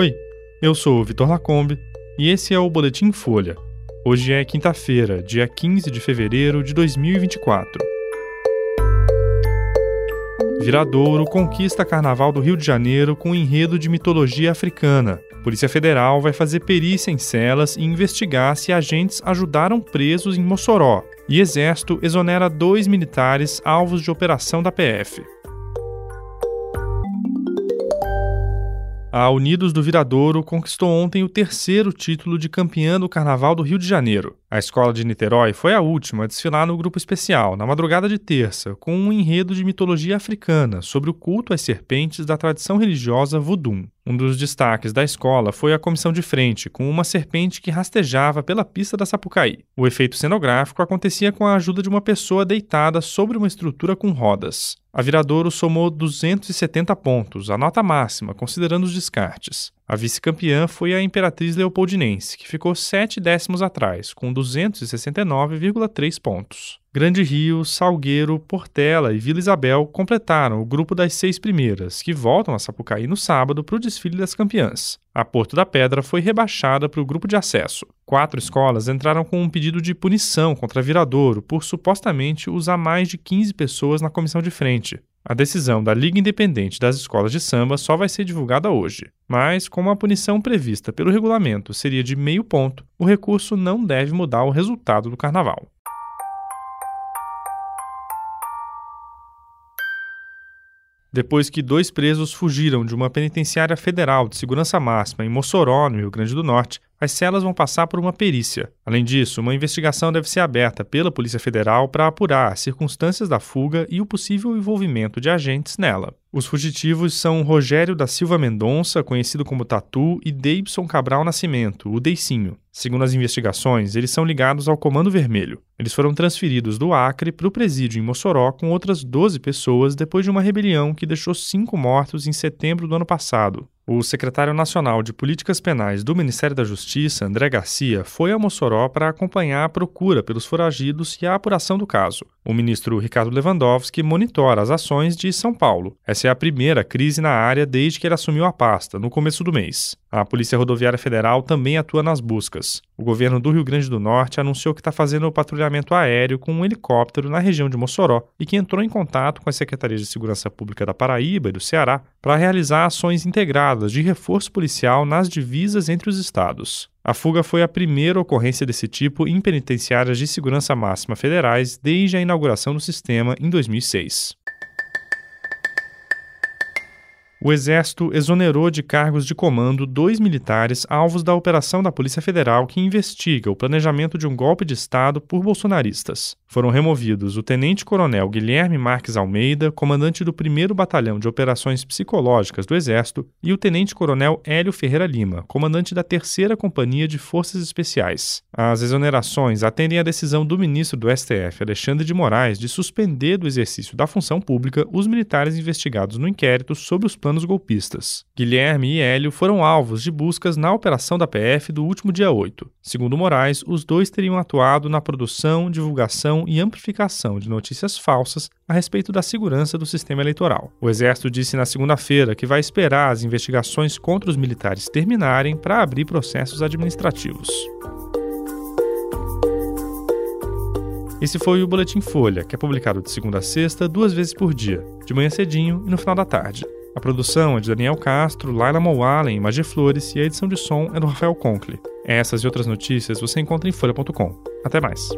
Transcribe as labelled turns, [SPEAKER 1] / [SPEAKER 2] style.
[SPEAKER 1] Oi, eu sou o Vitor Lacombe e esse é o Boletim Folha. Hoje é quinta-feira, dia 15 de fevereiro de 2024. Viradouro conquista Carnaval do Rio de Janeiro com enredo de mitologia africana. Polícia Federal vai fazer perícia em celas e investigar se agentes ajudaram presos em Mossoró. E Exército exonera dois militares alvos de operação da PF. A Unidos do Viradouro conquistou ontem o terceiro título de campeã do Carnaval do Rio de Janeiro. A escola de Niterói foi a última a desfilar no grupo especial, na madrugada de terça, com um enredo de mitologia africana sobre o culto às serpentes da tradição religiosa Vodum. Um dos destaques da escola foi a comissão de frente, com uma serpente que rastejava pela pista da Sapucaí. O efeito cenográfico acontecia com a ajuda de uma pessoa deitada sobre uma estrutura com rodas. A Viradouro somou 270 pontos, a nota máxima, considerando os descartes. A vice-campeã foi a Imperatriz Leopoldinense, que ficou sete décimos atrás, com 269,3 pontos. Grande Rio, Salgueiro, Portela e Vila Isabel completaram o grupo das seis primeiras, que voltam a Sapucaí no sábado para o desfile das campeãs. A Porto da Pedra foi rebaixada para o grupo de acesso. Quatro escolas entraram com um pedido de punição contra Viradouro por supostamente usar mais de 15 pessoas na comissão de frente. A decisão da Liga Independente das Escolas de Samba só vai ser divulgada hoje, mas como a punição prevista pelo regulamento seria de meio ponto, o recurso não deve mudar o resultado do carnaval. Depois que dois presos fugiram de uma penitenciária federal de segurança máxima em Mossoró, no Rio Grande do Norte, as celas vão passar por uma perícia. Além disso, uma investigação deve ser aberta pela Polícia Federal para apurar as circunstâncias da fuga e o possível envolvimento de agentes nela. Os fugitivos são Rogério da Silva Mendonça, conhecido como Tatu, e Deibson Cabral Nascimento, o Deicinho. Segundo as investigações, eles são ligados ao Comando Vermelho. Eles foram transferidos do Acre para o presídio em Mossoró com outras 12 pessoas depois de uma rebelião que deixou cinco mortos em setembro do ano passado. O secretário nacional de Políticas Penais do Ministério da Justiça, André Garcia, foi a Mossoró para acompanhar a procura pelos foragidos e a apuração do caso. O ministro Ricardo Lewandowski monitora as ações de São Paulo. Essa é a primeira crise na área desde que ele assumiu a pasta, no começo do mês. A Polícia Rodoviária Federal também atua nas buscas. O governo do Rio Grande do Norte anunciou que está fazendo o patrulhamento aéreo com um helicóptero na região de Mossoró e que entrou em contato com as secretarias de Segurança Pública da Paraíba e do Ceará para realizar ações integradas de reforço policial nas divisas entre os estados. A fuga foi a primeira ocorrência desse tipo em penitenciárias de segurança máxima federais desde a inauguração do sistema em 2006. O Exército exonerou de cargos de comando dois militares alvos da operação da Polícia Federal que investiga o planejamento de um golpe de Estado por bolsonaristas. Foram removidos o Tenente-Coronel Guilherme Marques Almeida, comandante do 1 Batalhão de Operações Psicológicas do Exército, e o Tenente-Coronel Hélio Ferreira Lima, comandante da 3 Companhia de Forças Especiais. As exonerações atendem à decisão do ministro do STF, Alexandre de Moraes, de suspender do exercício da função pública os militares investigados no inquérito sobre os planos planos golpistas. Guilherme e Hélio foram alvos de buscas na operação da PF do último dia 8. Segundo Moraes, os dois teriam atuado na produção, divulgação e amplificação de notícias falsas a respeito da segurança do sistema eleitoral. O Exército disse na segunda-feira que vai esperar as investigações contra os militares terminarem para abrir processos administrativos. Esse foi o Boletim Folha, que é publicado de segunda a sexta, duas vezes por dia, de manhã cedinho e no final da tarde. A produção é de Daniel Castro, Laila Mowallen Magia Flores e a edição de som é do Rafael Conkle. Essas e outras notícias você encontra em folha.com. Até mais.